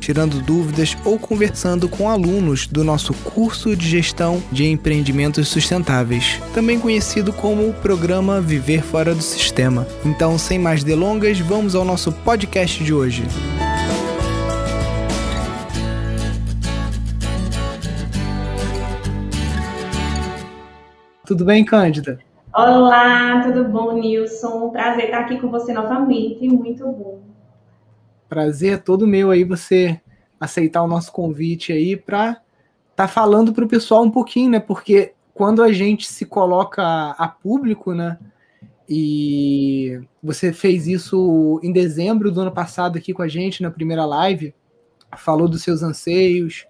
tirando dúvidas ou conversando com alunos do nosso curso de gestão de empreendimentos sustentáveis, também conhecido como o programa Viver Fora do Sistema. Então, sem mais delongas, vamos ao nosso podcast de hoje. Tudo bem, Cândida? Olá, tudo bom, Nilson? Prazer estar aqui com você novamente, muito bom. Prazer todo meu aí você aceitar o nosso convite aí para tá falando para o pessoal um pouquinho, né? Porque quando a gente se coloca a público, né? E você fez isso em dezembro do ano passado aqui com a gente na primeira live, falou dos seus anseios,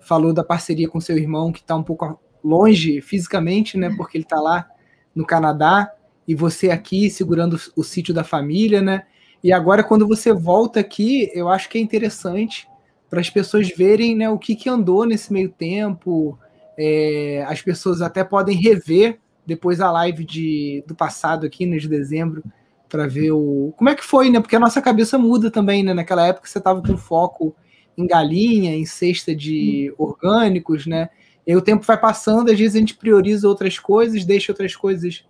falou da parceria com seu irmão que está um pouco longe fisicamente, né? Porque ele está lá no Canadá e você aqui segurando o sítio da família, né? E agora, quando você volta aqui, eu acho que é interessante para as pessoas verem né, o que, que andou nesse meio tempo. É, as pessoas até podem rever depois a live de, do passado aqui, né, de dezembro, para ver o como é que foi, né? Porque a nossa cabeça muda também, né? Naquela época você estava com foco em galinha, em cesta de orgânicos, né? E o tempo vai passando, às vezes a gente prioriza outras coisas, deixa outras coisas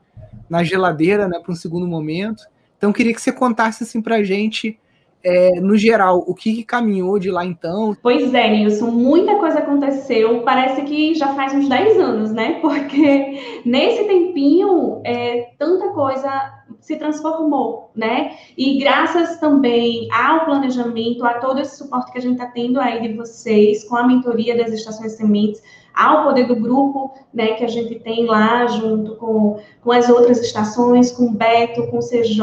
na geladeira, né, para um segundo momento. Então, queria que você contasse assim para a gente, é, no geral, o que, que, caminhou de lá então. Pois é, Nilson, muita coisa aconteceu. Parece que já faz uns 10 anos, né? Porque nesse tempinho, é, tanta coisa se transformou, né? E graças também ao planejamento, a todo esse suporte que a gente está tendo aí de vocês, com a mentoria das estações sementes, ao poder do grupo, né, que a gente tem lá junto com, com as outras estações, com o Beto, com o CJ,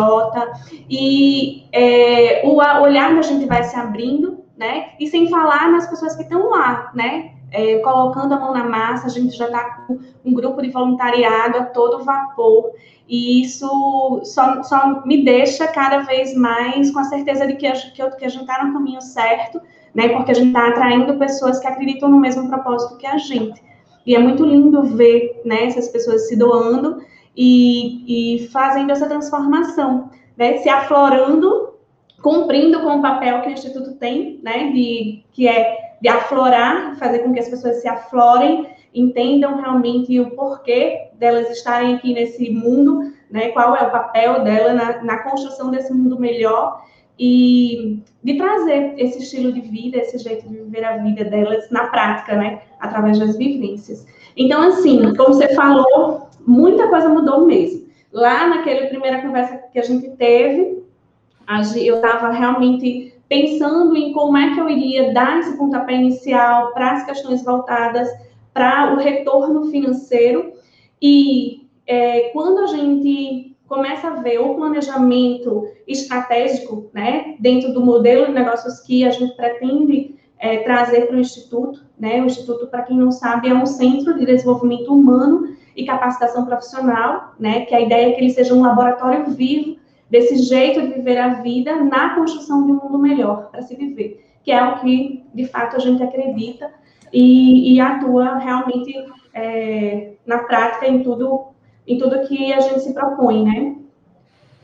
e é, o olhar que a gente vai se abrindo, né, e sem falar nas pessoas que estão lá, né, é, colocando a mão na massa, a gente já está com um grupo de voluntariado a todo vapor, e isso só, só me deixa cada vez mais com a certeza de que a, que a gente está no caminho certo, né? Porque a gente está atraindo pessoas que acreditam no mesmo propósito que a gente. E é muito lindo ver, né, essas pessoas se doando e, e fazendo essa transformação, né? Se aflorando, cumprindo com o papel que o Instituto tem, né? De, que é de aflorar, fazer com que as pessoas se aflorem, entendam realmente o porquê delas estarem aqui nesse mundo, né? Qual é o papel dela na, na construção desse mundo melhor e de trazer esse estilo de vida, esse jeito de viver a vida delas na prática, né, através das vivências. Então, assim, como você falou, muita coisa mudou mesmo. Lá naquela primeira conversa que a gente teve, eu estava realmente pensando em como é que eu iria dar esse pontapé inicial para as questões voltadas para o retorno financeiro. E é, quando a gente começa a ver o planejamento estratégico, né, dentro do modelo de negócios que a gente pretende é, trazer para o Instituto, né, o Instituto, para quem não sabe, é um centro de desenvolvimento humano e capacitação profissional, né, que a ideia é que ele seja um laboratório vivo desse jeito de viver a vida na construção de um mundo melhor para se viver, que é o que, de fato, a gente acredita e, e atua realmente é, na prática em tudo em tudo que a gente se propõe, né?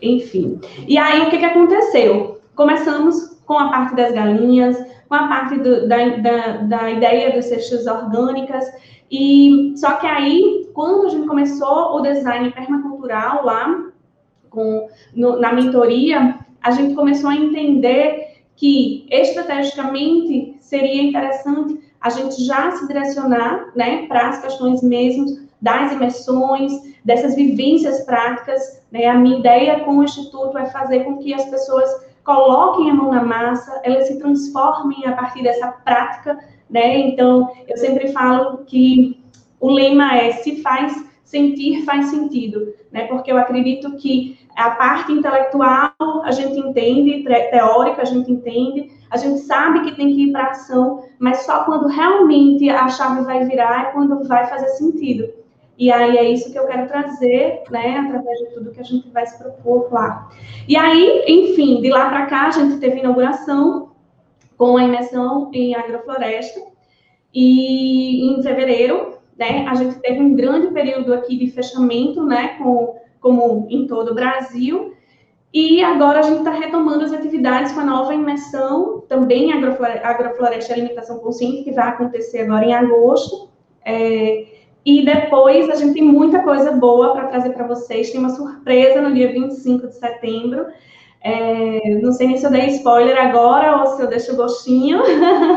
Enfim. E aí, o que, que aconteceu? Começamos com a parte das galinhas, com a parte do, da, da, da ideia dos cestas orgânicas, e só que aí, quando a gente começou o design permacultural lá, com, no, na mentoria, a gente começou a entender que estrategicamente seria interessante a gente já se direcionar né, para as questões mesmo das imersões, dessas vivências práticas. Né? A minha ideia com o Instituto é fazer com que as pessoas coloquem a mão na massa, elas se transformem a partir dessa prática. Né? Então, eu sempre falo que o lema é: se faz sentir, faz sentido. Né? Porque eu acredito que a parte intelectual a gente entende, teórica a gente entende, a gente sabe que tem que ir para ação, mas só quando realmente a chave vai virar é quando vai fazer sentido. E aí é isso que eu quero trazer, né, através de tudo que a gente vai se propor lá. E aí, enfim, de lá para cá a gente teve inauguração com a imersão em agrofloresta. E em fevereiro, né, a gente teve um grande período aqui de fechamento, né, com, como em todo o Brasil. E agora a gente está retomando as atividades com a nova imersão, também agrofloresta, agrofloresta e alimentação consciente, que vai acontecer agora em agosto. É, e depois a gente tem muita coisa boa para trazer para vocês. Tem uma surpresa no dia 25 de setembro. É, não sei nem se eu dei spoiler agora ou se eu deixo gostinho,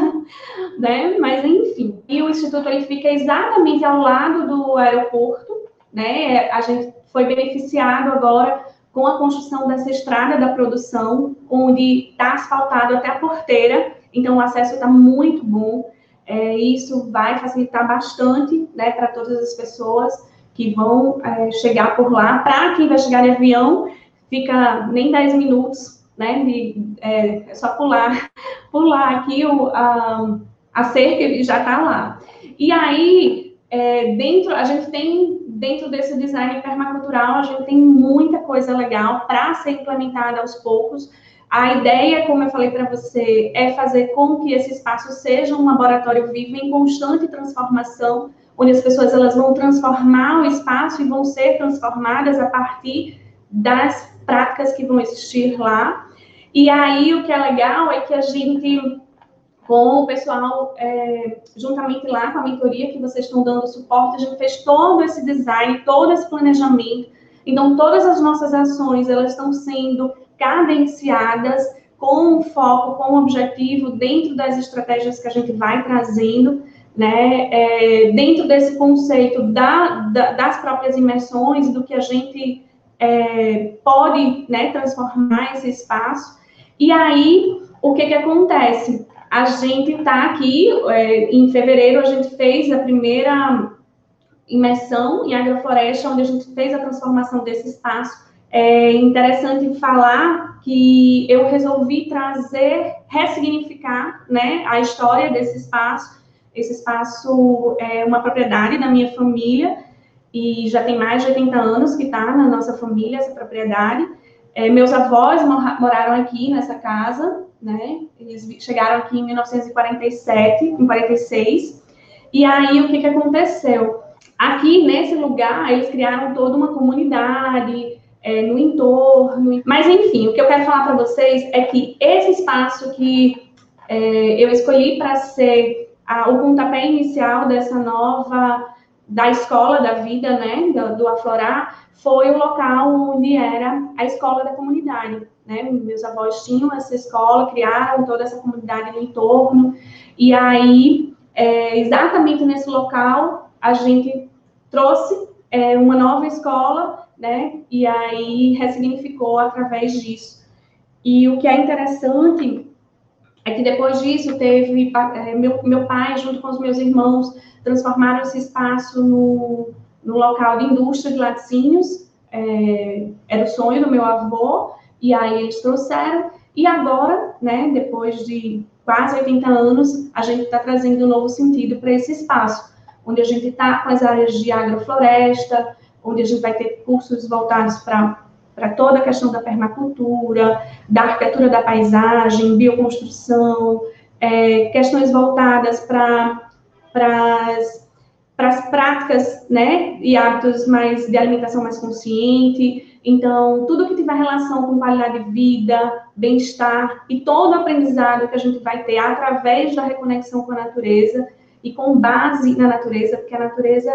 né? Mas enfim. E o Instituto ele fica exatamente ao lado do aeroporto, né? A gente foi beneficiado agora com a construção dessa estrada da produção, onde está asfaltado até a porteira, então o acesso está muito bom. É, isso vai facilitar bastante né, para todas as pessoas que vão é, chegar por lá. Para quem vai chegar de avião, fica nem 10 minutos, né? De, é, é só pular, pular aqui o, a, a cerca e já está lá. E aí, é, dentro, a gente tem, dentro desse design permacultural, a gente tem muita coisa legal para ser implementada aos poucos. A ideia, como eu falei para você, é fazer com que esse espaço seja um laboratório vivo em constante transformação, onde as pessoas elas vão transformar o espaço e vão ser transformadas a partir das práticas que vão existir lá. E aí o que é legal é que a gente, com o pessoal, é, juntamente lá com a mentoria que vocês estão dando suporte, a gente fez todo esse design, todo esse planejamento. Então todas as nossas ações elas estão sendo cadenciadas com foco, com objetivo dentro das estratégias que a gente vai trazendo, né? É, dentro desse conceito da, da, das próprias imersões, do que a gente é, pode né, transformar esse espaço. E aí, o que, que acontece? A gente está aqui, é, em fevereiro, a gente fez a primeira imersão em agrofloresta, onde a gente fez a transformação desse espaço é interessante falar que eu resolvi trazer, ressignificar né, a história desse espaço. Esse espaço é uma propriedade da minha família e já tem mais de 80 anos que está na nossa família essa propriedade. É, meus avós moraram aqui nessa casa, né? Eles chegaram aqui em 1947, em 46. E aí o que, que aconteceu? Aqui nesse lugar eles criaram toda uma comunidade, é, no entorno. Mas, enfim, o que eu quero falar para vocês é que esse espaço que é, eu escolhi para ser a, o pontapé inicial dessa nova, da escola da vida, né, do, do Aflorar, foi o local onde era a escola da comunidade. Né? Meus avós tinham essa escola, criaram toda essa comunidade no entorno, e aí, é, exatamente nesse local, a gente trouxe é, uma nova escola né? E aí ressignificou através disso. E o que é interessante é que depois disso teve é, meu, meu pai junto com os meus irmãos transformaram esse espaço no, no local de indústria de laticínios. É, era o sonho do meu avô e aí eles trouxeram e agora, né? Depois de quase 80 anos, a gente está trazendo um novo sentido para esse espaço, onde a gente está com as áreas de agrofloresta, onde a gente vai ter cursos voltados para para toda a questão da permacultura, da arquitetura da paisagem, bioconstrução, é, questões voltadas para as práticas né, e hábitos mais de alimentação mais consciente. Então, tudo que tiver relação com qualidade de vida, bem-estar e todo o aprendizado que a gente vai ter através da reconexão com a natureza e com base na natureza, porque a natureza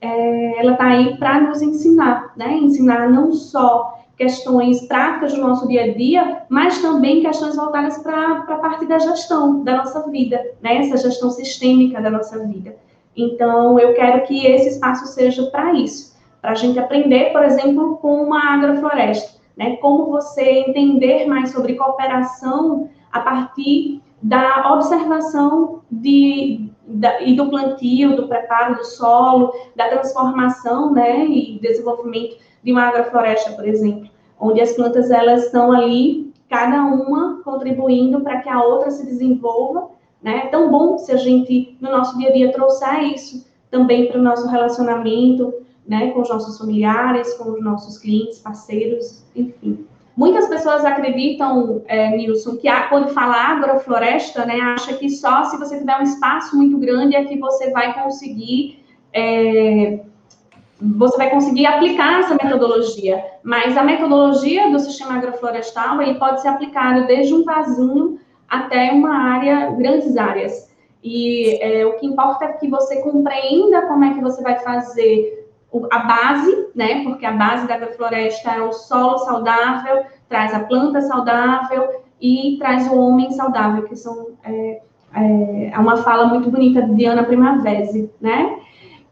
é, ela está aí para nos ensinar, né? Ensinar não só questões práticas do nosso dia a dia, mas também questões voltadas para a parte da gestão da nossa vida, né? Essa gestão sistêmica da nossa vida. Então, eu quero que esse espaço seja para isso, para a gente aprender, por exemplo, com uma agrofloresta, né? Como você entender mais sobre cooperação a partir da observação de, e do plantio, do preparo do solo, da transformação, né, e desenvolvimento de uma agrofloresta, por exemplo, onde as plantas elas estão ali, cada uma contribuindo para que a outra se desenvolva, né? É tão bom se a gente no nosso dia a dia trouxer isso também para o nosso relacionamento, né, com os nossos familiares, com os nossos clientes, parceiros, enfim. Muitas pessoas acreditam, é, Nilson, que a, quando fala agrofloresta, né, acha que só se você tiver um espaço muito grande é que você vai conseguir é, você vai conseguir aplicar essa metodologia. Mas a metodologia do sistema agroflorestal ele pode ser aplicado desde um vasinho até uma área, grandes áreas. E é, o que importa é que você compreenda como é que você vai fazer a base, né? Porque a base da agrofloresta é o solo saudável, traz a planta saudável e traz o homem saudável, que são é, é, é uma fala muito bonita de Diana Primavesi, né?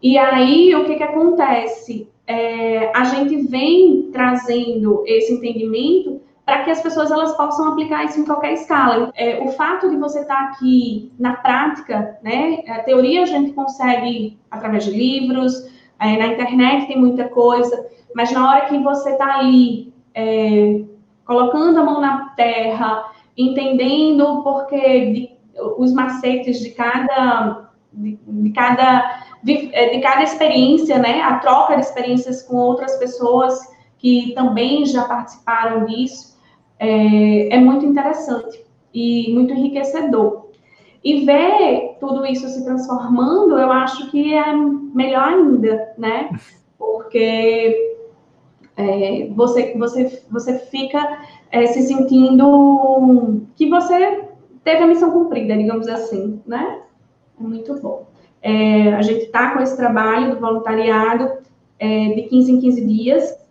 E aí o que que acontece? É, a gente vem trazendo esse entendimento para que as pessoas elas possam aplicar isso em qualquer escala. É, o fato de você estar tá aqui na prática, né? A teoria a gente consegue através de livros, é, na internet tem muita coisa, mas na hora que você está ali é, colocando a mão na terra, entendendo o porquê de, os macetes de cada de, de cada de, é, de, cada experiência, né? A troca de experiências com outras pessoas que também já participaram disso é, é muito interessante e muito enriquecedor. E ver tudo isso se transformando, eu acho que é melhor ainda, né? Porque é, você, você, você fica é, se sentindo que você teve a missão cumprida, digamos assim, né? É muito bom. É, a gente está com esse trabalho do voluntariado é, de 15 em 15 dias.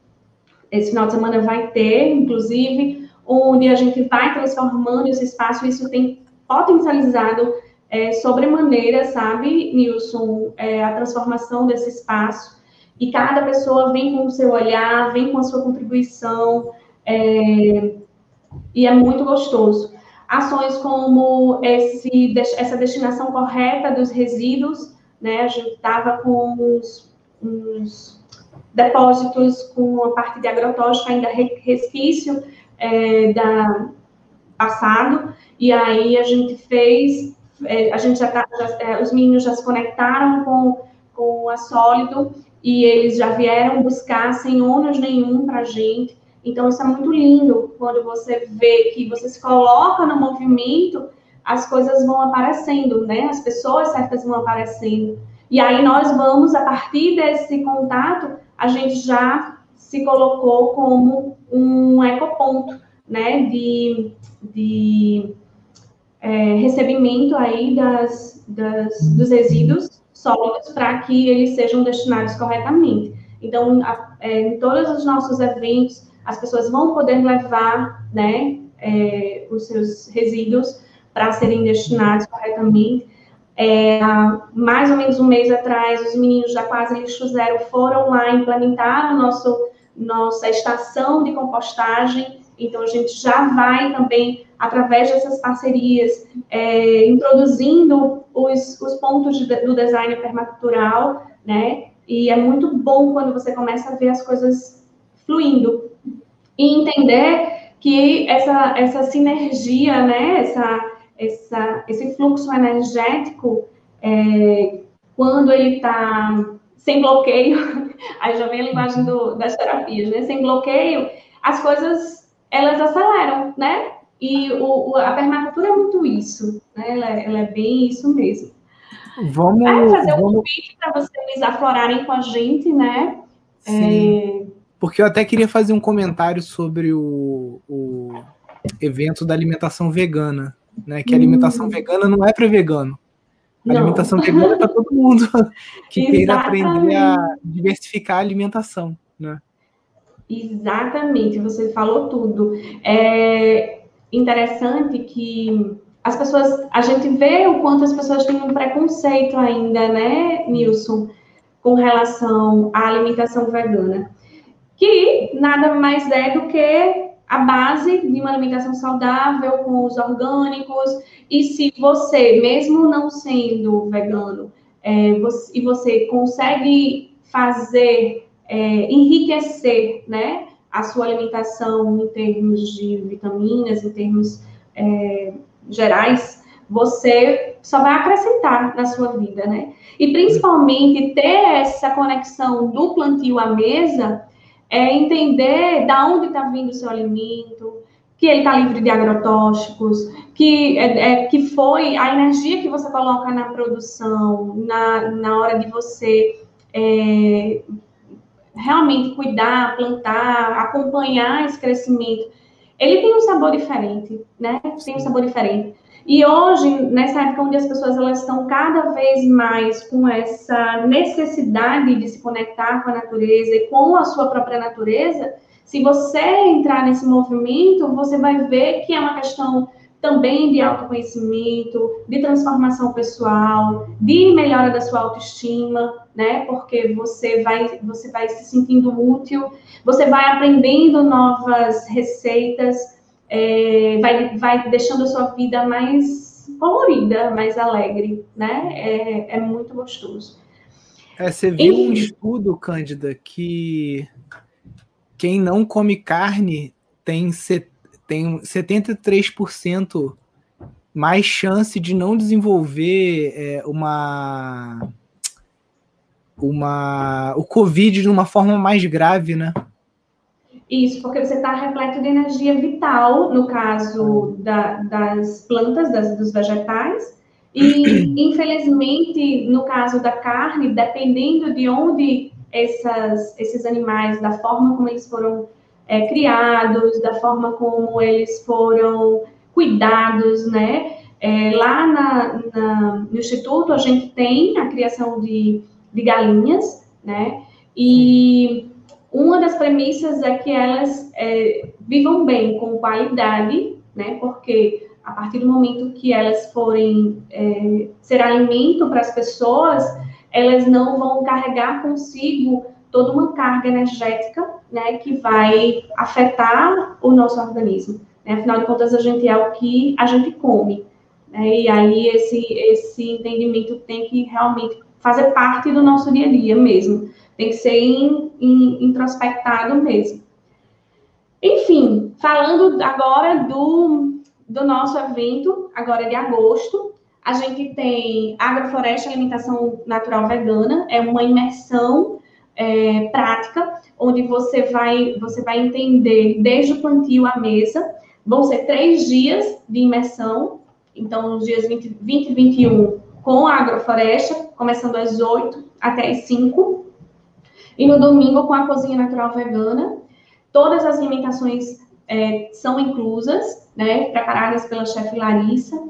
Esse final de semana vai ter, inclusive, onde a gente vai transformando esse espaço. Isso tem potencializado é, sobremaneira, sabe, Nilson, é, a transformação desse espaço. E cada pessoa vem com o seu olhar, vem com a sua contribuição, é, e é muito gostoso. Ações como esse, essa destinação correta dos resíduos, né? A gente estava com uns, depósitos com a parte de agrotóxico ainda resquício é, da passado, e aí a gente fez, é, a gente já, tá, já é, os meninos já se conectaram com, com a Sólido e eles já vieram buscar sem ônus nenhum para a gente. Então, isso é muito lindo quando você vê que você se coloca no movimento, as coisas vão aparecendo, né? As pessoas certas vão aparecendo. E aí nós vamos, a partir desse contato, a gente já se colocou como um ecoponto, né? De, de é, recebimento aí das, das, dos resíduos sólidos para que eles sejam destinados corretamente. Então, a, é, em todos os nossos eventos, as pessoas vão poder levar né, é, os seus resíduos para serem destinados corretamente. É, mais ou menos um mês atrás, os meninos da Quase Lixo Zero foram lá implementar nosso, nossa estação de compostagem. Então, a gente já vai também através dessas parcerias, é, introduzindo os, os pontos de, do design permacultural, né? E é muito bom quando você começa a ver as coisas fluindo e entender que essa, essa sinergia, né? Essa, essa, esse fluxo energético, é, quando ele está sem bloqueio, aí já vem a linguagem do, das terapias, né? Sem bloqueio, as coisas elas aceleram, né? E o, a permacultura é muito isso, né? Ela, ela é bem isso mesmo. Vamos Aí fazer um convite para vocês aflorarem com a gente, né? Sim. É... Porque eu até queria fazer um comentário sobre o, o evento da alimentação vegana, né? Que a alimentação hum. vegana não é para vegano. A não. alimentação vegana é para todo mundo que queira aprender a diversificar a alimentação, né? Exatamente, você falou tudo. É, interessante que as pessoas, a gente vê o quanto as pessoas têm um preconceito ainda, né, Nilson, com relação à alimentação vegana, que nada mais é do que a base de uma alimentação saudável com os orgânicos. E se você, mesmo não sendo vegano, é, você, e você consegue fazer, é, enriquecer, né, a sua alimentação em termos de vitaminas, em termos é, gerais, você só vai acrescentar na sua vida, né? E principalmente ter essa conexão do plantio à mesa é entender da onde está vindo o seu alimento, que ele está livre de agrotóxicos, que, é, é, que foi a energia que você coloca na produção, na, na hora de você é, realmente cuidar, plantar, acompanhar esse crescimento, ele tem um sabor diferente, né? Tem um sabor diferente. E hoje, nessa época onde as pessoas elas estão cada vez mais com essa necessidade de se conectar com a natureza e com a sua própria natureza, se você entrar nesse movimento, você vai ver que é uma questão também de autoconhecimento, de transformação pessoal, de melhora da sua autoestima, né? Porque você vai, você vai se sentindo útil, você vai aprendendo novas receitas, é, vai, vai deixando a sua vida mais colorida, mais alegre, né? É, é muito gostoso. É, você viu e... um estudo, Cândida, que quem não come carne tem, tem 73% mais chance de não desenvolver é, uma uma o Covid de uma forma mais grave, né? Isso, porque você está repleto de energia vital, no caso da, das plantas, das, dos vegetais, e infelizmente, no caso da carne, dependendo de onde essas, esses animais, da forma como eles foram é, criados, da forma como eles foram cuidados, né? É, lá na, na, no Instituto, a gente tem a criação de, de galinhas, né? E uma das premissas é que elas é, vivam bem, com qualidade, né? Porque a partir do momento que elas forem é, ser alimento para as pessoas, elas não vão carregar consigo toda uma carga energética, né, que vai afetar o nosso organismo. Né? Afinal de contas, a gente é o que a gente come. Né? E aí esse, esse entendimento tem que realmente fazer parte do nosso dia a dia mesmo. Tem que ser in, in, introspectado mesmo. Enfim, falando agora do, do nosso evento, agora de agosto, a gente tem Agrofloresta Alimentação Natural Vegana, é uma imersão é, prática, onde você vai, você vai entender desde o plantio à mesa. Vão ser três dias de imersão, então, os dias 20, 20 e 21 com a agrofloresta, começando às 8 até às 5. E no domingo com a cozinha natural vegana. Todas as alimentações é, são inclusas, né, preparadas pela chefe Larissa.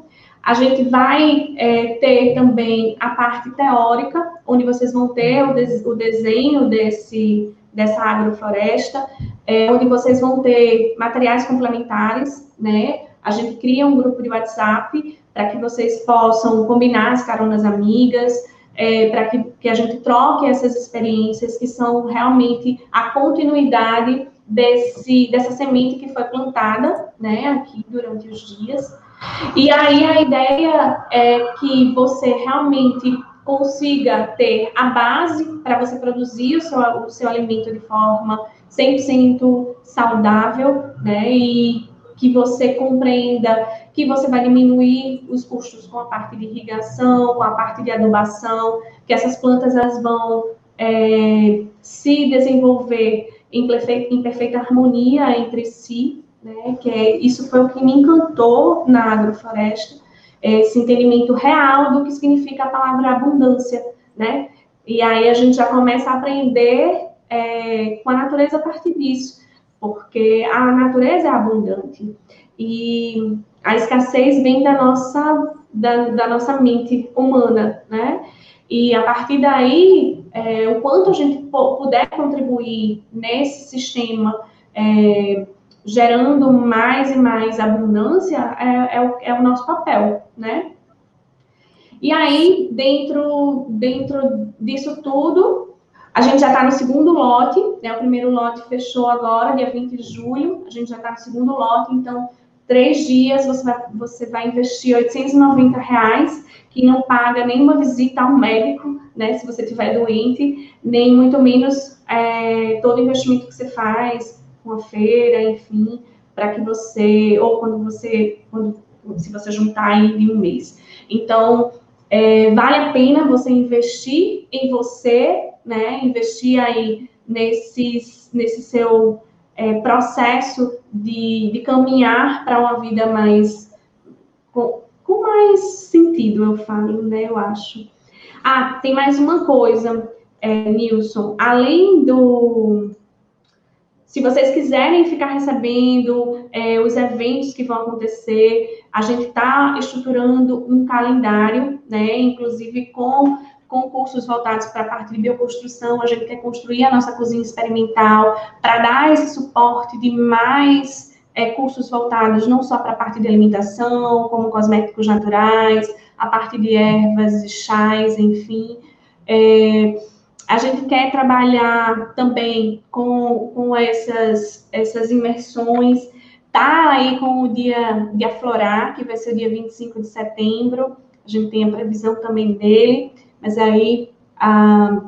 A gente vai é, ter também a parte teórica, onde vocês vão ter o, des o desenho desse, dessa agrofloresta, é, onde vocês vão ter materiais complementares, né? A gente cria um grupo de WhatsApp para que vocês possam combinar as caronas amigas, é, para que, que a gente troque essas experiências que são realmente a continuidade desse, dessa semente que foi plantada, né, aqui durante os dias. E aí a ideia é que você realmente consiga ter a base para você produzir o seu, o seu alimento de forma 100% saudável, né? E que você compreenda que você vai diminuir os custos com a parte de irrigação, com a parte de adubação, que essas plantas elas vão é, se desenvolver em perfeita, em perfeita harmonia entre si, né? Que é, isso foi o que me encantou na agrofloresta, esse entendimento real do que significa a palavra abundância, né? E aí a gente já começa a aprender é, com a natureza a partir disso, porque a natureza é abundante e a escassez vem da nossa da, da nossa mente humana, né? E a partir daí, é, o quanto a gente puder contribuir nesse sistema é, gerando mais e mais abundância é, é, o, é o nosso papel, né? E aí, dentro, dentro disso tudo, a gente já está no segundo lote, né? O primeiro lote fechou agora, dia 20 de julho, a gente já está no segundo lote, então, três dias você vai, você vai investir 890 reais, que não paga nenhuma visita ao médico, né? Se você estiver doente, nem muito menos é, todo investimento que você faz, uma feira, enfim, para que você, ou quando você, quando se você juntar em um mês. Então, é, vale a pena você investir em você, né? Investir aí nesses, nesse seu é, processo de, de caminhar para uma vida mais com, com, mais sentido, eu falo, né? Eu acho. Ah, tem mais uma coisa, é, Nilson. Além do se vocês quiserem ficar recebendo é, os eventos que vão acontecer, a gente está estruturando um calendário, né? Inclusive com com cursos voltados para a parte de bioconstrução, a gente quer construir a nossa cozinha experimental para dar esse suporte de mais é, cursos voltados não só para a parte de alimentação, como cosméticos naturais, a parte de ervas e chás, enfim. É, a gente quer trabalhar também com, com essas, essas imersões. Tá aí com o dia de aflorar, que vai ser o dia 25 de setembro. A gente tem a previsão também dele, mas aí ah,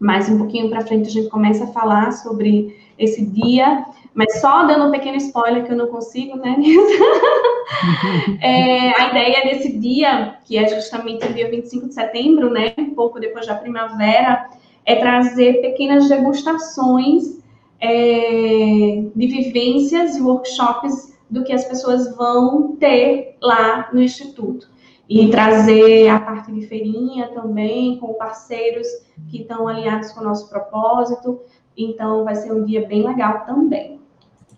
mais um pouquinho para frente a gente começa a falar sobre esse dia. Mas só dando um pequeno spoiler que eu não consigo, né, é, a ideia desse dia, que é justamente o dia 25 de setembro, né, um pouco depois da primavera, é trazer pequenas degustações é, de vivências e workshops do que as pessoas vão ter lá no Instituto. E trazer a parte de feirinha também, com parceiros que estão alinhados com o nosso propósito. Então, vai ser um dia bem legal também.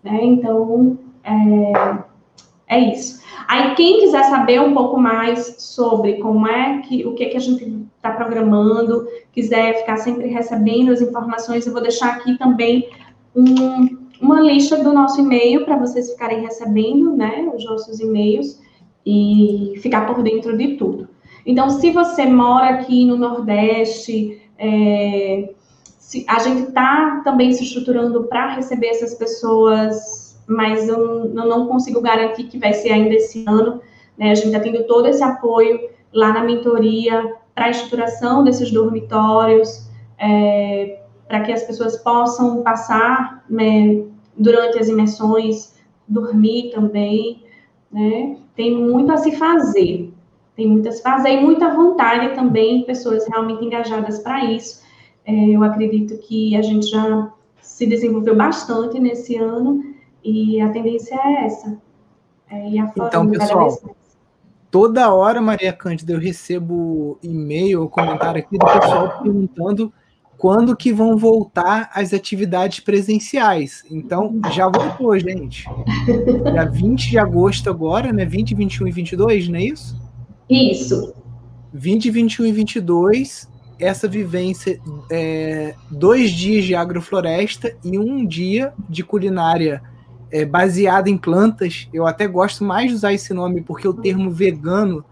Né? Então, é, é isso. Aí, quem quiser saber um pouco mais sobre como é que, o que, é que a gente está programando, quiser ficar sempre recebendo as informações, eu vou deixar aqui também um, uma lista do nosso e-mail para vocês ficarem recebendo, né, os nossos e-mails e ficar por dentro de tudo. Então, se você mora aqui no Nordeste, é, se, a gente está também se estruturando para receber essas pessoas mas eu, eu não consigo garantir que vai ser ainda esse ano. Né? A gente está tendo todo esse apoio lá na mentoria para a estruturação desses dormitórios, é, para que as pessoas possam passar né, durante as imersões, dormir também. Né? Tem muito a se fazer, tem muito a se fazer e muita vontade também, pessoas realmente engajadas para isso. É, eu acredito que a gente já se desenvolveu bastante nesse ano e a tendência é essa. É então, pessoal, toda hora, Maria Cândida, eu recebo e-mail ou comentário aqui do pessoal perguntando quando que vão voltar as atividades presenciais. Então, já voltou, gente. Dia 20 de agosto agora, né? 20, 21 e 22, não é isso? Isso. 20, 21 e 22, essa vivência, é, dois dias de agrofloresta e um dia de culinária é, baseada em plantas. Eu até gosto mais de usar esse nome porque o termo vegano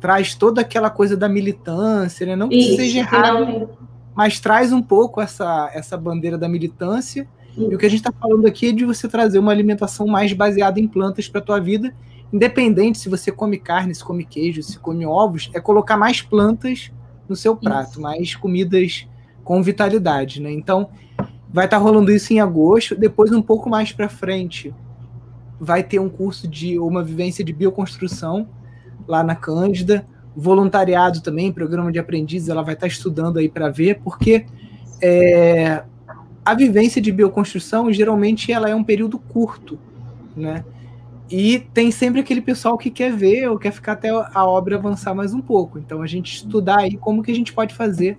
traz toda aquela coisa da militância, né? Não que Isso, seja errado, mas traz um pouco essa, essa bandeira da militância. Isso. E o que a gente está falando aqui é de você trazer uma alimentação mais baseada em plantas para a tua vida, independente se você come carne, se come queijo, se come ovos, é colocar mais plantas no seu prato, Isso. mais comidas com vitalidade, né? Então, Vai estar tá rolando isso em agosto. Depois, um pouco mais para frente, vai ter um curso de uma vivência de bioconstrução lá na Cândida. Voluntariado também, programa de aprendizes, ela vai estar tá estudando aí para ver, porque é, a vivência de bioconstrução geralmente ela é um período curto, né? E tem sempre aquele pessoal que quer ver ou quer ficar até a obra avançar mais um pouco. Então a gente estudar aí como que a gente pode fazer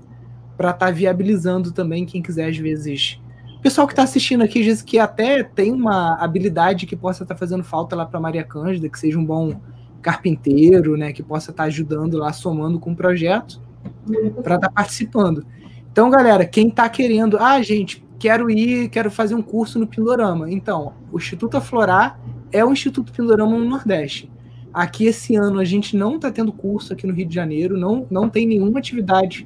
para estar tá viabilizando também quem quiser às vezes pessoal que está assistindo aqui diz que até tem uma habilidade que possa estar tá fazendo falta lá para Maria Cândida, que seja um bom carpinteiro, né, que possa estar tá ajudando lá, somando com o projeto, para estar tá participando. Então, galera, quem está querendo, ah, gente, quero ir, quero fazer um curso no Pindorama. Então, o Instituto Aflorar é o Instituto Pindorama no Nordeste. Aqui esse ano a gente não está tendo curso aqui no Rio de Janeiro, não, não tem nenhuma atividade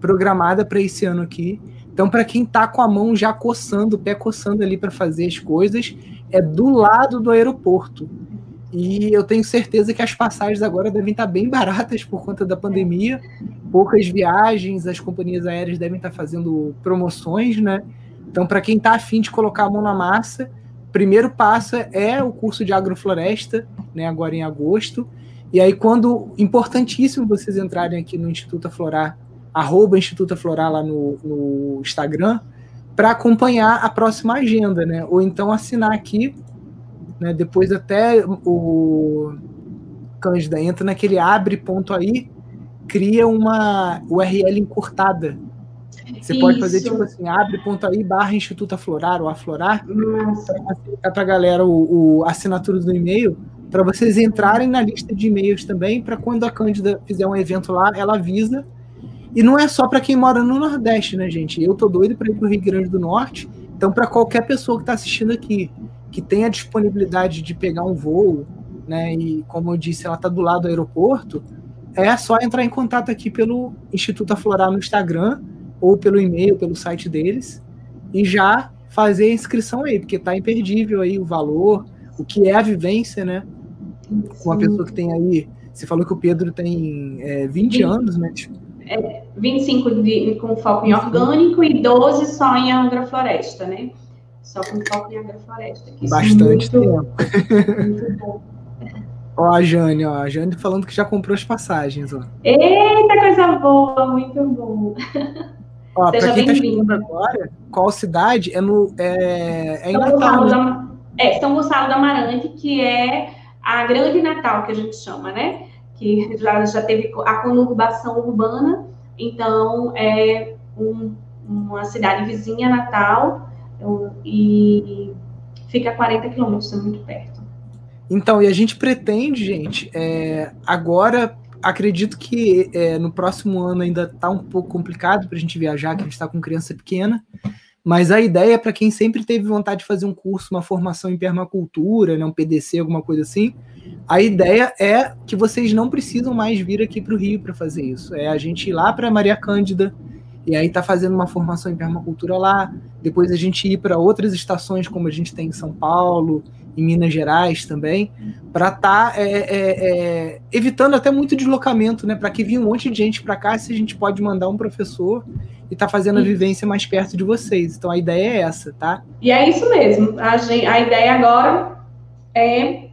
programada para esse ano aqui. Então, para quem está com a mão já coçando, o pé coçando ali para fazer as coisas, é do lado do aeroporto. E eu tenho certeza que as passagens agora devem estar tá bem baratas por conta da pandemia. Poucas viagens, as companhias aéreas devem estar tá fazendo promoções, né? Então, para quem está afim de colocar a mão na massa, primeiro passo é o curso de agrofloresta, né, agora em agosto. E aí, quando. Importantíssimo vocês entrarem aqui no Instituto Aflorar, arroba Instituto Aflorar lá no, no Instagram, para acompanhar a próxima agenda, né? Ou então assinar aqui, né? Depois até o Cândida entra naquele abre.aí, cria uma URL encurtada você Isso. pode fazer tipo assim, abre.ai barra Instituto Aflorar ou Aflorar, para facilitar para a galera o, o assinatura do e-mail, para vocês entrarem na lista de e-mails também, para quando a Cândida fizer um evento lá, ela avisa. E não é só para quem mora no Nordeste, né, gente? Eu tô doido para ir para o Rio Grande do Norte, então para qualquer pessoa que está assistindo aqui, que tem a disponibilidade de pegar um voo, né, e como eu disse, ela está do lado do aeroporto, é só entrar em contato aqui pelo Instituto Aflorar no Instagram, ou pelo e-mail, pelo site deles, e já fazer a inscrição aí, porque tá imperdível aí o valor, o que é a vivência, né? Com uma pessoa que tem aí. Você falou que o Pedro tem é, 20, 20 anos, né? É, 25 de, com foco em orgânico e 12 só em agrofloresta, né? Só com foco em agrofloresta. Bastante muito, tempo. Muito bom. Ó, a Jane, ó, a Jane falando que já comprou as passagens, ó. Eita, coisa boa, muito bom. Ó, Seja quem tá chegando agora, qual cidade? É, no, é, é em Natal. Né? Da, é, São Gonçalo do Amarante, que é a grande Natal, que a gente chama, né? Que já, já teve a conurbação urbana, então é um, uma cidade vizinha Natal e fica a 40 quilômetros, é muito perto. Então, e a gente pretende, gente, é, agora acredito que é, no próximo ano ainda está um pouco complicado para a gente viajar, que a gente está com criança pequena. Mas a ideia é para quem sempre teve vontade de fazer um curso, uma formação em permacultura, né, um PDC, alguma coisa assim. A ideia é que vocês não precisam mais vir aqui para o Rio para fazer isso. É a gente ir lá para Maria Cândida e aí tá fazendo uma formação em permacultura lá. Depois a gente ir para outras estações, como a gente tem em São Paulo, em Minas Gerais também, para estar tá, é, é, é, evitando até muito deslocamento, né? Para que venha um monte de gente para cá, se a gente pode mandar um professor e tá fazendo a vivência mais perto de vocês. Então a ideia é essa, tá? E é isso mesmo. A, gente, a ideia agora é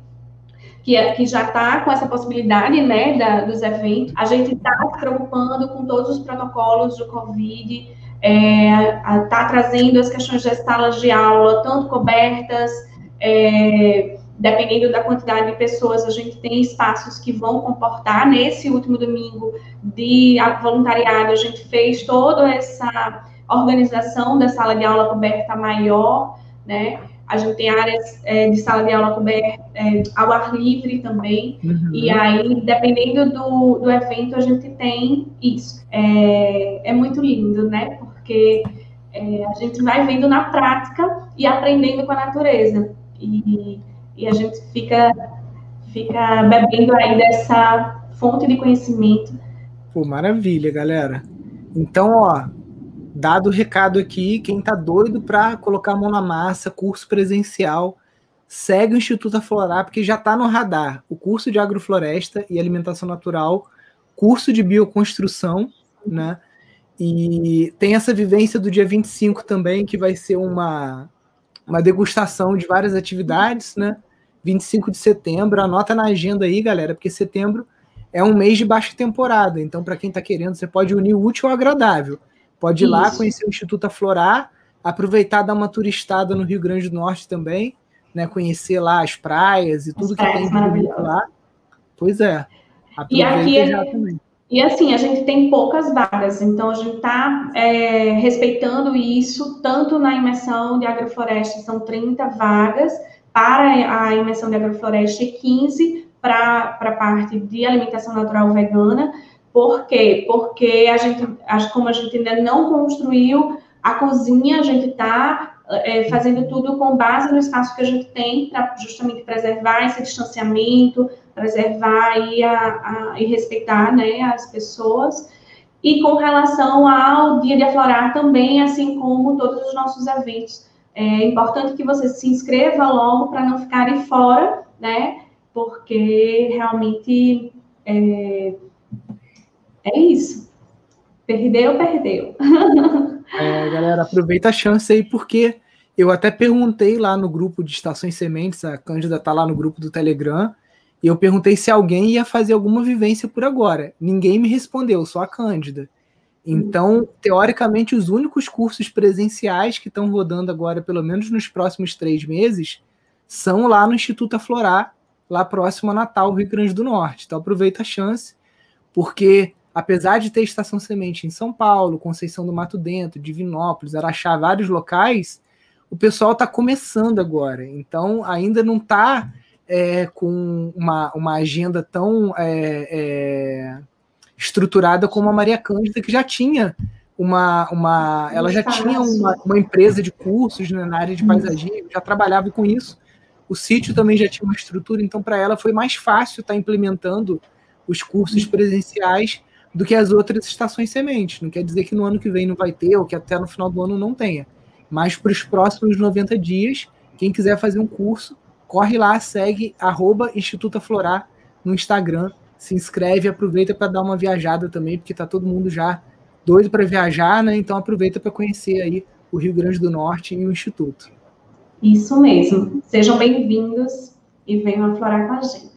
que, é, que já está com essa possibilidade, né, da, dos eventos. A gente está se preocupando com todos os protocolos do Covid, está é, tá trazendo as questões das salas de aula, tanto cobertas, é, dependendo da quantidade de pessoas, a gente tem espaços que vão comportar. Nesse último domingo de voluntariado, a gente fez toda essa organização da sala de aula coberta maior, né? A gente tem áreas é, de sala de aula coberta é, ao ar livre também. Uhum. E aí, dependendo do, do evento, a gente tem isso. É, é muito lindo, né? Porque é, a gente vai vendo na prática e aprendendo com a natureza e, e a gente fica, fica bebendo aí dessa fonte de conhecimento. Pô, maravilha, galera. Então, ó, dado o recado aqui, quem tá doido para colocar a mão na massa, curso presencial, segue o Instituto Aflorar, porque já está no radar o curso de agrofloresta e alimentação natural, curso de bioconstrução, né? E tem essa vivência do dia 25 também, que vai ser uma, uma degustação de várias atividades, né? 25 de setembro, anota na agenda aí, galera, porque setembro é um mês de baixa temporada. Então, para quem está querendo, você pode unir o útil ao agradável. Pode ir Isso. lá conhecer o Instituto Aflorar, aproveitar dar uma turistada no Rio Grande do Norte também, né? Conhecer lá as praias e tudo as que tem lá. Pois é. E aqui. E assim, a gente tem poucas vagas, então a gente está é, respeitando isso, tanto na imersão de agrofloresta, são 30 vagas para a imersão de agrofloresta e 15 para a parte de alimentação natural vegana. Por quê? Porque a gente, como a gente ainda não construiu a cozinha, a gente está é, fazendo tudo com base no espaço que a gente tem para justamente preservar esse distanciamento, preservar e, a, a, e respeitar né, as pessoas. E com relação ao Dia de Aflorar também, assim como todos os nossos eventos. É importante que você se inscreva logo para não ficarem fora, né? Porque realmente é, é isso. Perdeu, perdeu. É, galera, aproveita a chance aí, porque Eu até perguntei lá no grupo de Estações Sementes, a Cândida está lá no grupo do Telegram, e eu perguntei se alguém ia fazer alguma vivência por agora. Ninguém me respondeu, só a Cândida. Então, teoricamente, os únicos cursos presenciais que estão rodando agora, pelo menos nos próximos três meses, são lá no Instituto Aflorar, lá próximo a Natal, Rio Grande do Norte. Então, aproveita a chance, porque apesar de ter estação semente em São Paulo, Conceição do Mato Dentro, Divinópolis, Araxá, vários locais, o pessoal está começando agora. Então, ainda não está é, com uma, uma agenda tão. É, é, estruturada como a Maria Cândida, que já tinha uma. uma ela já tinha uma, uma empresa de cursos né, na área de paisagismo, já trabalhava com isso. O sítio também já tinha uma estrutura, então para ela foi mais fácil estar tá implementando os cursos presenciais do que as outras estações sementes. Não quer dizer que no ano que vem não vai ter, ou que até no final do ano não tenha. Mas para os próximos 90 dias, quem quiser fazer um curso, corre lá, segue arroba Instituto Florar no Instagram se inscreve, aproveita para dar uma viajada também, porque tá todo mundo já doido para viajar, né? Então aproveita para conhecer aí o Rio Grande do Norte e o Instituto. Isso mesmo. Sejam bem-vindos e venham aflorar com a gente.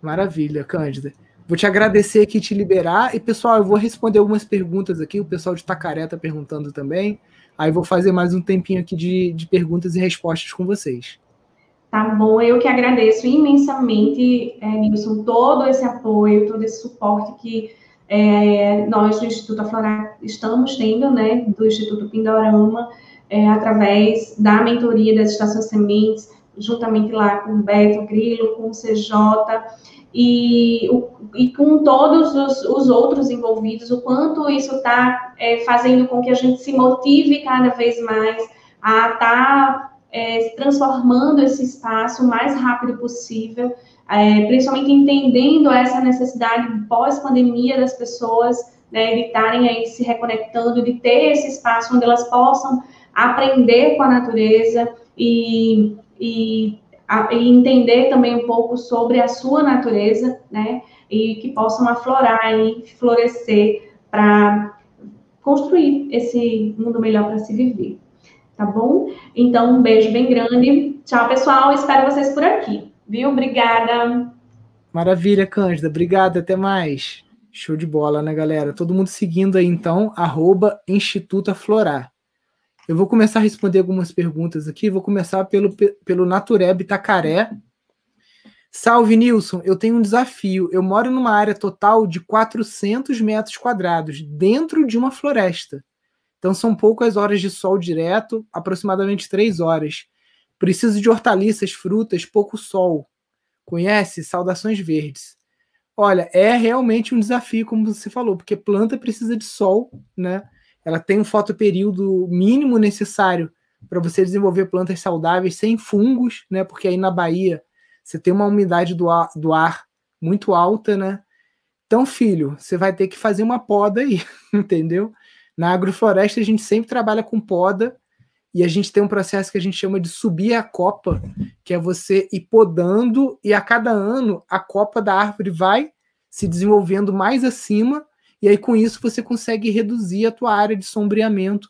Maravilha, Cândida. Vou te agradecer aqui, te liberar. E, pessoal, eu vou responder algumas perguntas aqui. O pessoal de Tacaré está perguntando também. Aí vou fazer mais um tempinho aqui de, de perguntas e respostas com vocês. Tá bom, eu que agradeço imensamente, é, Nilson, todo esse apoio, todo esse suporte que é, nós do Instituto Aflorar estamos tendo, né, do Instituto Pindorama, é, através da mentoria das estações sementes, juntamente lá com o Beto Grilo, com o CJ, e, e com todos os, os, outros envolvidos, o quanto isso está é, fazendo com que a gente se motive cada vez mais a estar tá é, transformando esse espaço o mais rápido possível, é, principalmente entendendo essa necessidade pós-pandemia das pessoas né, de estarem aí se reconectando, de ter esse espaço onde elas possam aprender com a natureza e, e, a, e entender também um pouco sobre a sua natureza, né, e que possam aflorar e florescer para construir esse mundo melhor para se viver tá bom? Então, um beijo bem grande. Tchau, pessoal. Espero vocês por aqui, viu? Obrigada. Maravilha, Cândida. Obrigado, até mais. Show de bola, né, galera? Todo mundo seguindo aí, então, arroba Instituto Aflorar. Eu vou começar a responder algumas perguntas aqui. Vou começar pelo, pelo Natureb Tacaré. Salve, Nilson. Eu tenho um desafio. Eu moro numa área total de 400 metros quadrados, dentro de uma floresta. Então são poucas horas de sol direto, aproximadamente três horas. Preciso de hortaliças, frutas, pouco sol. Conhece? Saudações verdes. Olha, é realmente um desafio, como você falou, porque planta precisa de sol, né? Ela tem um fotoperíodo mínimo necessário para você desenvolver plantas saudáveis sem fungos, né? Porque aí na Bahia você tem uma umidade do ar, do ar muito alta, né? Então, filho, você vai ter que fazer uma poda aí, entendeu? Na agrofloresta, a gente sempre trabalha com poda e a gente tem um processo que a gente chama de subir a copa, que é você ir podando e a cada ano a copa da árvore vai se desenvolvendo mais acima e aí com isso você consegue reduzir a tua área de sombreamento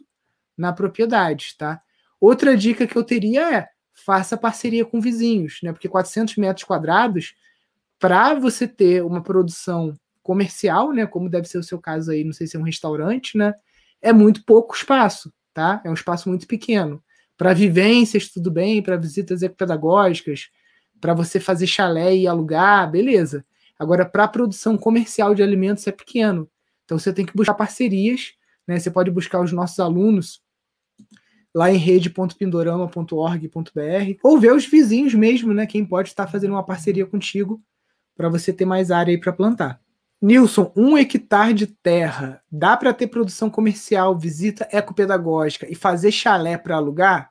na propriedade, tá? Outra dica que eu teria é faça parceria com vizinhos, né? Porque 400 metros quadrados, para você ter uma produção comercial, né? Como deve ser o seu caso aí, não sei se é um restaurante, né? é muito pouco espaço, tá? É um espaço muito pequeno. Para vivências, tudo bem, para visitas ecopedagógicas, para você fazer chalé e alugar, beleza. Agora, para produção comercial de alimentos é pequeno. Então você tem que buscar parcerias, né? Você pode buscar os nossos alunos lá em rede.pindorama.org.br ou ver os vizinhos mesmo, né? Quem pode estar fazendo uma parceria contigo para você ter mais área aí para plantar. Nilson, um hectare de terra, dá para ter produção comercial, visita ecopedagógica e fazer chalé para alugar?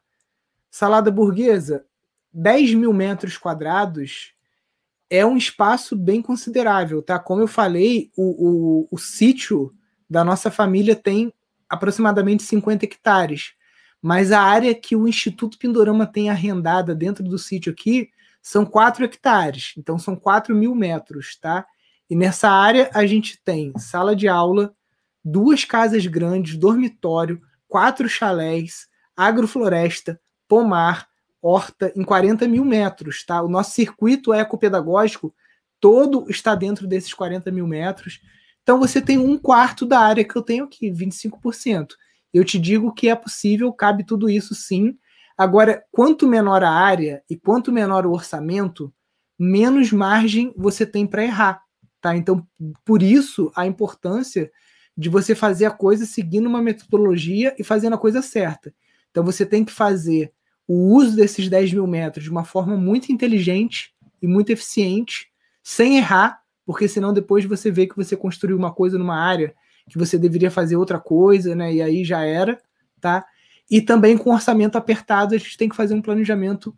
Salada burguesa, 10 mil metros quadrados é um espaço bem considerável, tá? Como eu falei, o, o, o sítio da nossa família tem aproximadamente 50 hectares, mas a área que o Instituto Pindorama tem arrendada dentro do sítio aqui são 4 hectares, então são 4 mil metros, tá? E nessa área a gente tem sala de aula, duas casas grandes, dormitório, quatro chalés, agrofloresta, pomar, horta em 40 mil metros, tá? O nosso circuito ecopedagógico todo está dentro desses 40 mil metros. Então você tem um quarto da área que eu tenho aqui, 25%. Eu te digo que é possível, cabe tudo isso sim. Agora, quanto menor a área e quanto menor o orçamento, menos margem você tem para errar, tá? Então, por isso a importância de você fazer a coisa seguindo uma metodologia e fazendo a coisa certa. Então, você tem que fazer o uso desses 10 mil metros de uma forma muito inteligente e muito eficiente, sem errar, porque senão depois você vê que você construiu uma coisa numa área que você deveria fazer outra coisa, né? E aí já era, tá? E também com orçamento apertado, a gente tem que fazer um planejamento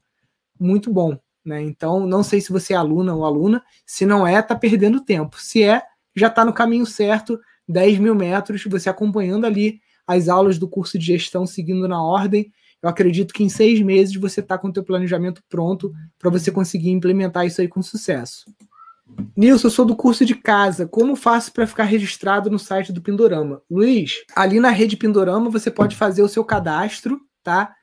muito bom, né? Então, não sei se você é aluna ou aluna, se não é, tá perdendo tempo. Se é, já está no caminho certo, 10 mil metros, você acompanhando ali as aulas do curso de gestão, seguindo na ordem. Eu acredito que em seis meses você está com o teu planejamento pronto para você conseguir implementar isso aí com sucesso. Nilson, eu sou do curso de casa. Como faço para ficar registrado no site do Pindorama? Luiz, ali na rede Pindorama você pode fazer o seu cadastro, tá?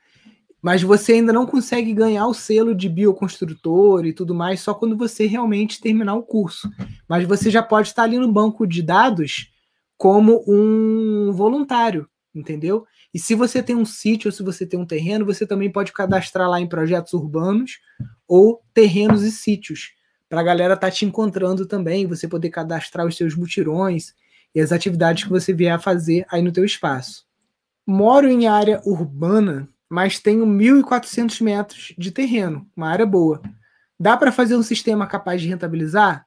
Mas você ainda não consegue ganhar o selo de bioconstrutor e tudo mais só quando você realmente terminar o curso. Mas você já pode estar ali no banco de dados como um voluntário, entendeu? E se você tem um sítio ou se você tem um terreno, você também pode cadastrar lá em projetos urbanos ou terrenos e sítios para a galera estar tá te encontrando também, você poder cadastrar os seus mutirões e as atividades que você vier a fazer aí no teu espaço. Moro em área urbana, mas tenho 1.400 metros de terreno, uma área boa. Dá para fazer um sistema capaz de rentabilizar?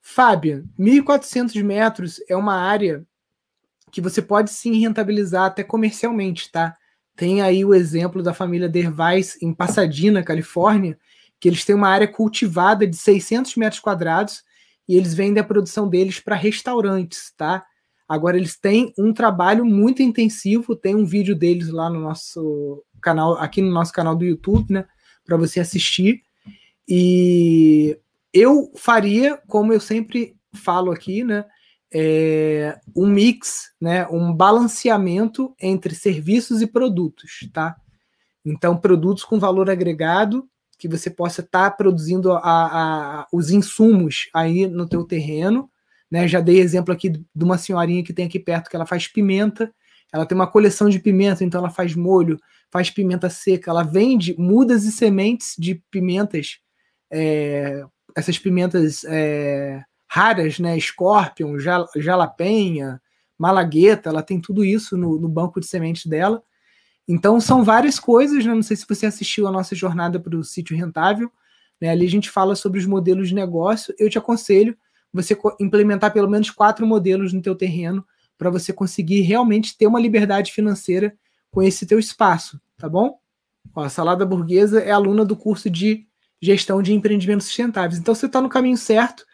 Fábio, 1.400 metros é uma área que você pode sim rentabilizar até comercialmente, tá? Tem aí o exemplo da família Dervais em Pasadena, Califórnia, que eles têm uma área cultivada de 600 metros quadrados e eles vendem a produção deles para restaurantes, tá? Agora eles têm um trabalho muito intensivo, tem um vídeo deles lá no nosso canal, aqui no nosso canal do YouTube, né, para você assistir. E eu faria, como eu sempre falo aqui, né, é, um mix, né, um balanceamento entre serviços e produtos, tá? Então, produtos com valor agregado que você possa estar tá produzindo a, a, os insumos aí no teu terreno. Né? Já dei exemplo aqui de uma senhorinha que tem aqui perto que ela faz pimenta. Ela tem uma coleção de pimenta, então ela faz molho, faz pimenta seca. Ela vende mudas e sementes de pimentas, é, essas pimentas é, raras, né? Scorpion, jalapenha, malagueta. Ela tem tudo isso no, no banco de sementes dela. Então são várias coisas, né? não sei se você assistiu a nossa jornada para o sítio rentável, né? ali a gente fala sobre os modelos de negócio. Eu te aconselho você implementar pelo menos quatro modelos no teu terreno para você conseguir realmente ter uma liberdade financeira com esse teu espaço, tá bom? Ó, a Salada Burguesa é aluna do curso de gestão de empreendimentos sustentáveis. Então você está no caminho certo,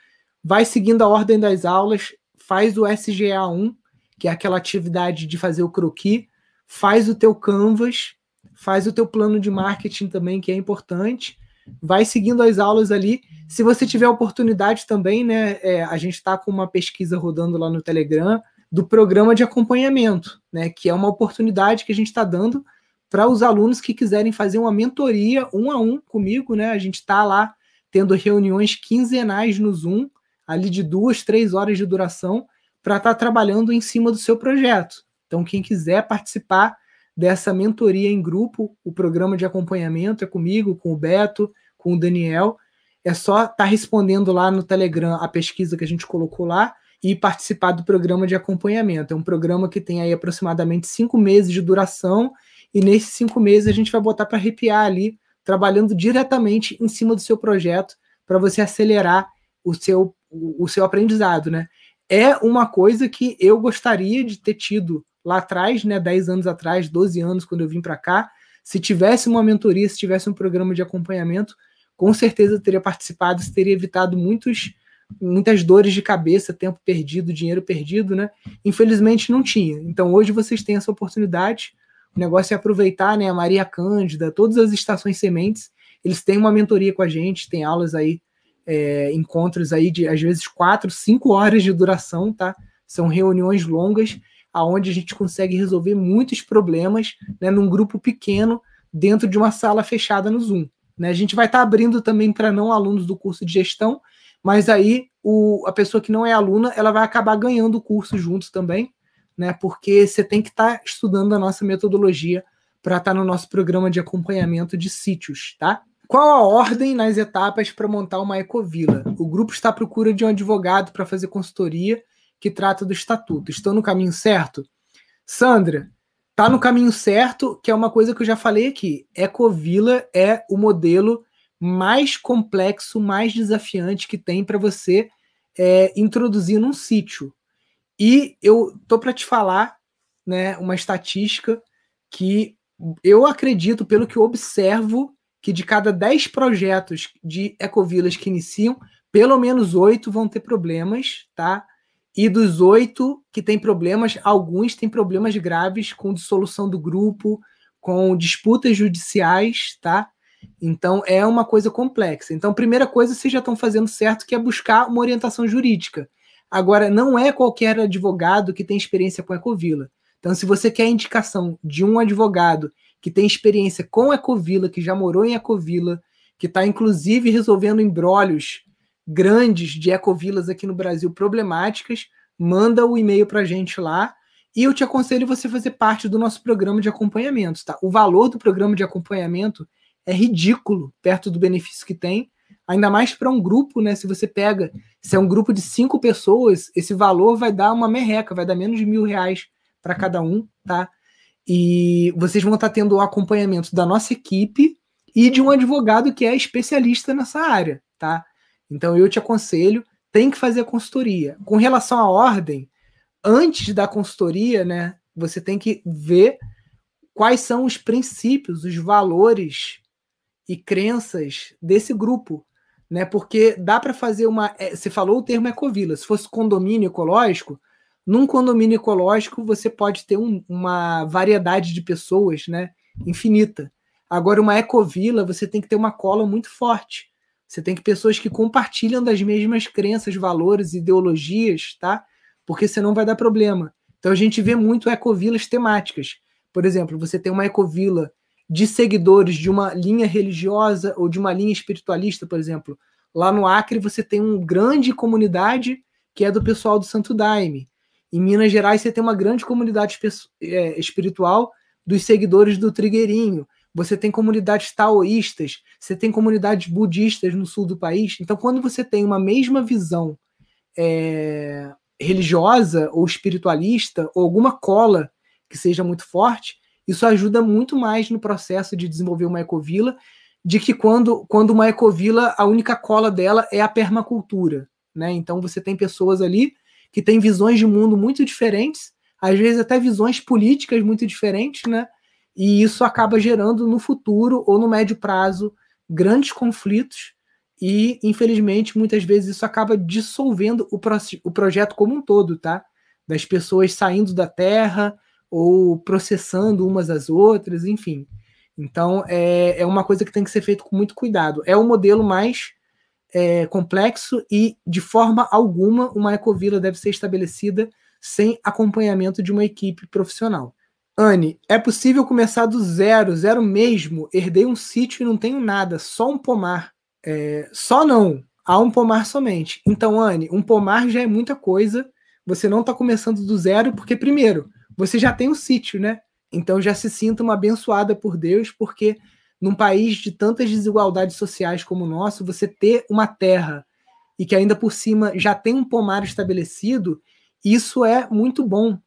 vai seguindo a ordem das aulas, faz o SGA1, que é aquela atividade de fazer o croquis, faz o teu canvas, faz o teu plano de marketing também, que é importante, vai seguindo as aulas ali. Se você tiver oportunidade também, né, é, a gente está com uma pesquisa rodando lá no Telegram do programa de acompanhamento, né, que é uma oportunidade que a gente está dando para os alunos que quiserem fazer uma mentoria um a um comigo, né? A gente está lá tendo reuniões quinzenais no Zoom, ali de duas, três horas de duração, para estar tá trabalhando em cima do seu projeto. Então, quem quiser participar dessa mentoria em grupo, o programa de acompanhamento é comigo, com o Beto, com o Daniel. É só estar tá respondendo lá no Telegram a pesquisa que a gente colocou lá e participar do programa de acompanhamento. É um programa que tem aí aproximadamente cinco meses de duração e nesses cinco meses a gente vai botar para arrepiar ali, trabalhando diretamente em cima do seu projeto para você acelerar o seu, o, seu aprendizado, né? É uma coisa que eu gostaria de ter tido lá atrás, né, 10 anos atrás, 12 anos, quando eu vim para cá, se tivesse uma mentoria, se tivesse um programa de acompanhamento, com certeza teria participado, teria evitado muitos, muitas dores de cabeça, tempo perdido, dinheiro perdido, né? Infelizmente não tinha. Então hoje vocês têm essa oportunidade. O negócio é aproveitar, né? A Maria Cândida, todas as estações sementes, eles têm uma mentoria com a gente, tem aulas aí, é, encontros aí de às vezes quatro, cinco horas de duração, tá? São reuniões longas aonde a gente consegue resolver muitos problemas né, num grupo pequeno dentro de uma sala fechada no Zoom. Né? A gente vai estar tá abrindo também para não alunos do curso de gestão, mas aí o, a pessoa que não é aluna, ela vai acabar ganhando o curso juntos também, né? Porque você tem que estar tá estudando a nossa metodologia para estar tá no nosso programa de acompanhamento de sítios, tá? Qual a ordem nas etapas para montar uma ecovila? O grupo está à procura de um advogado para fazer consultoria que trata do estatuto. Estão no caminho certo? Sandra, tá no caminho certo, que é uma coisa que eu já falei aqui. Ecovila é o modelo mais complexo, mais desafiante que tem para você é, introduzir num sítio. E eu tô para te falar, né, uma estatística que eu acredito, pelo que eu observo, que de cada 10 projetos de ecovilas que iniciam, pelo menos oito vão ter problemas, tá? E dos oito que têm problemas, alguns têm problemas graves com dissolução do grupo, com disputas judiciais, tá? Então é uma coisa complexa. Então, primeira coisa, vocês já estão fazendo certo, que é buscar uma orientação jurídica. Agora, não é qualquer advogado que tem experiência com Ecovila. Então, se você quer a indicação de um advogado que tem experiência com Ecovila, que já morou em Ecovila, que está inclusive resolvendo embrólios grandes de ecovilas aqui no Brasil problemáticas, manda o e-mail para a gente lá. E eu te aconselho você fazer parte do nosso programa de acompanhamento. Tá? O valor do programa de acompanhamento é ridículo perto do benefício que tem, ainda mais para um grupo, né? Se você pega, se é um grupo de cinco pessoas, esse valor vai dar uma merreca, vai dar menos de mil reais para cada um, tá? E vocês vão estar tá tendo o acompanhamento da nossa equipe e de um advogado que é especialista nessa área, tá? Então eu te aconselho, tem que fazer a consultoria. Com relação à ordem, antes da consultoria, né, você tem que ver quais são os princípios, os valores e crenças desse grupo, né? Porque dá para fazer uma. É, você falou o termo ecovila. Se fosse condomínio ecológico, num condomínio ecológico você pode ter um, uma variedade de pessoas, né? Infinita. Agora, uma ecovila, você tem que ter uma cola muito forte. Você tem que pessoas que compartilham das mesmas crenças, valores, ideologias, tá? Porque senão vai dar problema. Então a gente vê muito ecovilas temáticas. Por exemplo, você tem uma ecovila de seguidores de uma linha religiosa ou de uma linha espiritualista, por exemplo. Lá no Acre você tem uma grande comunidade que é do pessoal do Santo Daime. Em Minas Gerais você tem uma grande comunidade é, espiritual dos seguidores do Trigueirinho. Você tem comunidades taoístas, você tem comunidades budistas no sul do país. Então, quando você tem uma mesma visão é, religiosa ou espiritualista, ou alguma cola que seja muito forte, isso ajuda muito mais no processo de desenvolver uma ecovila, de que quando, quando uma ecovila, a única cola dela é a permacultura. Né? Então você tem pessoas ali que têm visões de mundo muito diferentes, às vezes até visões políticas muito diferentes, né? E isso acaba gerando no futuro ou no médio prazo grandes conflitos e, infelizmente, muitas vezes isso acaba dissolvendo o, pro o projeto como um todo, tá? Das pessoas saindo da terra, ou processando umas às outras, enfim. Então, é, é uma coisa que tem que ser feito com muito cuidado. É o modelo mais é, complexo e, de forma alguma, uma ecovila deve ser estabelecida sem acompanhamento de uma equipe profissional. Anne, é possível começar do zero, zero mesmo? Herdei um sítio e não tenho nada, só um pomar. É, só não, há um pomar somente. Então, Anne, um pomar já é muita coisa. Você não está começando do zero, porque, primeiro, você já tem um sítio, né? Então já se sinta uma abençoada por Deus, porque num país de tantas desigualdades sociais como o nosso, você ter uma terra e que ainda por cima já tem um pomar estabelecido, isso é muito bom.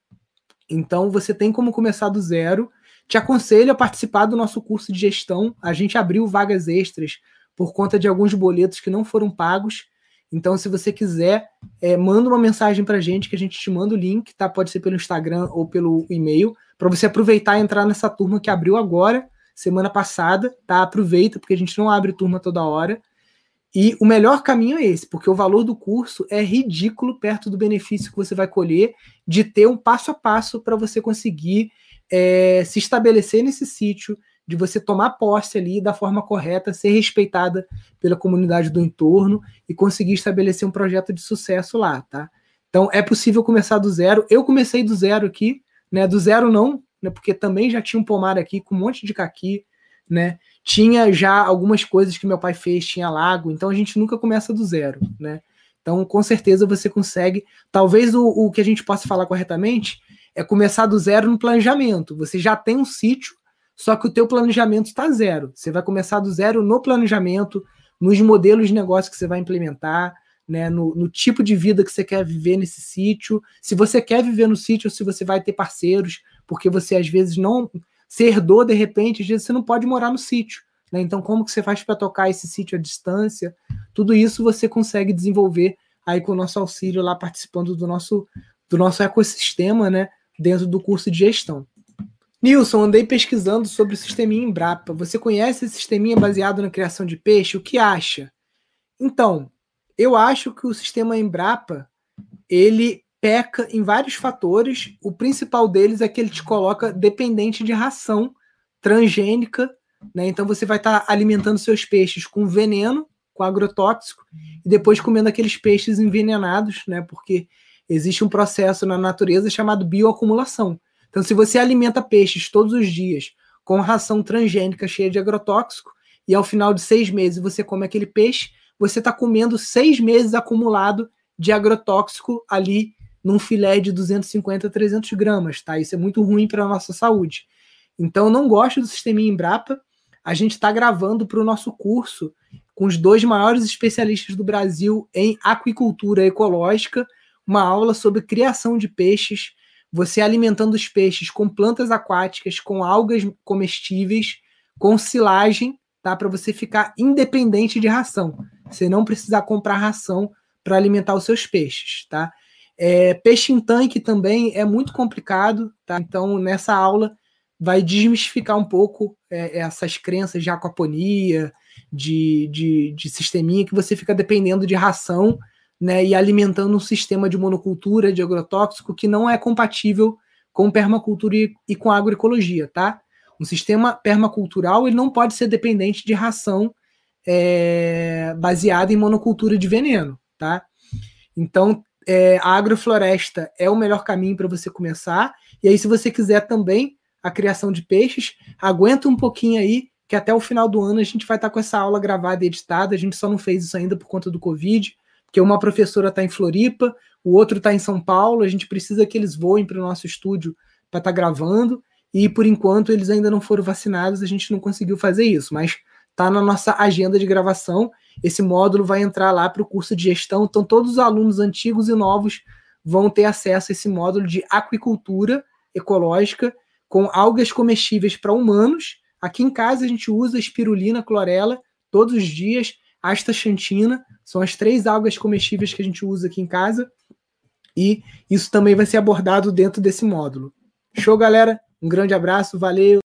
Então você tem como começar do zero. Te aconselho a participar do nosso curso de gestão. A gente abriu vagas extras por conta de alguns boletos que não foram pagos. Então, se você quiser, é, manda uma mensagem para a gente que a gente te manda o link, tá? Pode ser pelo Instagram ou pelo e-mail, para você aproveitar e entrar nessa turma que abriu agora, semana passada, tá? Aproveita, porque a gente não abre turma toda hora. E o melhor caminho é esse, porque o valor do curso é ridículo perto do benefício que você vai colher de ter um passo a passo para você conseguir é, se estabelecer nesse sítio, de você tomar posse ali da forma correta, ser respeitada pela comunidade do entorno e conseguir estabelecer um projeto de sucesso lá, tá? Então é possível começar do zero. Eu comecei do zero aqui, né? Do zero não, né? Porque também já tinha um pomar aqui com um monte de caqui, né? Tinha já algumas coisas que meu pai fez, tinha lago, então a gente nunca começa do zero, né? Então, com certeza você consegue. Talvez o, o que a gente possa falar corretamente é começar do zero no planejamento. Você já tem um sítio, só que o teu planejamento está zero. Você vai começar do zero no planejamento, nos modelos de negócio que você vai implementar, né, no, no, tipo de vida que você quer viver nesse sítio, se você quer viver no sítio ou se você vai ter parceiros, porque você às vezes não se herdou de repente, às vezes você não pode morar no sítio. Né? Então, como que você faz para tocar esse sítio à distância? Tudo isso você consegue desenvolver aí com o nosso auxílio lá participando do nosso, do nosso ecossistema, né, dentro do curso de gestão. Nilson, andei pesquisando sobre o sisteminha Embrapa. Você conhece esse sisteminha baseado na criação de peixe? O que acha? Então, eu acho que o sistema Embrapa ele peca em vários fatores. O principal deles é que ele te coloca dependente de ração transgênica, né? Então você vai estar tá alimentando seus peixes com veneno, com agrotóxico, e depois comendo aqueles peixes envenenados, né? Porque existe um processo na natureza chamado bioacumulação. Então, se você alimenta peixes todos os dias com ração transgênica cheia de agrotóxico, e ao final de seis meses você come aquele peixe, você está comendo seis meses acumulado de agrotóxico ali num filé de 250 a 300 gramas, tá? Isso é muito ruim para a nossa saúde. Então, eu não gosto do sistema Embrapa. A gente está gravando para o nosso curso com os dois maiores especialistas do Brasil em aquicultura ecológica, uma aula sobre criação de peixes, você alimentando os peixes com plantas aquáticas, com algas comestíveis, com silagem, tá? Para você ficar independente de ração. Você não precisar comprar ração para alimentar os seus peixes, tá? É, peixe em tanque também é muito complicado, tá? Então, nessa aula vai desmistificar um pouco é, essas crenças de aquaponia, de, de, de sisteminha, que você fica dependendo de ração né, e alimentando um sistema de monocultura, de agrotóxico, que não é compatível com permacultura e, e com agroecologia, tá? Um sistema permacultural ele não pode ser dependente de ração é, baseada em monocultura de veneno, tá? Então, é, a agrofloresta é o melhor caminho para você começar. E aí, se você quiser também a criação de peixes, aguenta um pouquinho aí, que até o final do ano a gente vai estar tá com essa aula gravada e editada. A gente só não fez isso ainda por conta do Covid, porque uma professora está em Floripa, o outro está em São Paulo. A gente precisa que eles voem para o nosso estúdio para estar tá gravando. E por enquanto eles ainda não foram vacinados, a gente não conseguiu fazer isso, mas está na nossa agenda de gravação. Esse módulo vai entrar lá para o curso de gestão, então todos os alunos antigos e novos vão ter acesso a esse módulo de aquicultura ecológica com algas comestíveis para humanos. Aqui em casa a gente usa espirulina, clorela todos os dias, astaxantina, são as três algas comestíveis que a gente usa aqui em casa. E isso também vai ser abordado dentro desse módulo. Show, galera? Um grande abraço, valeu!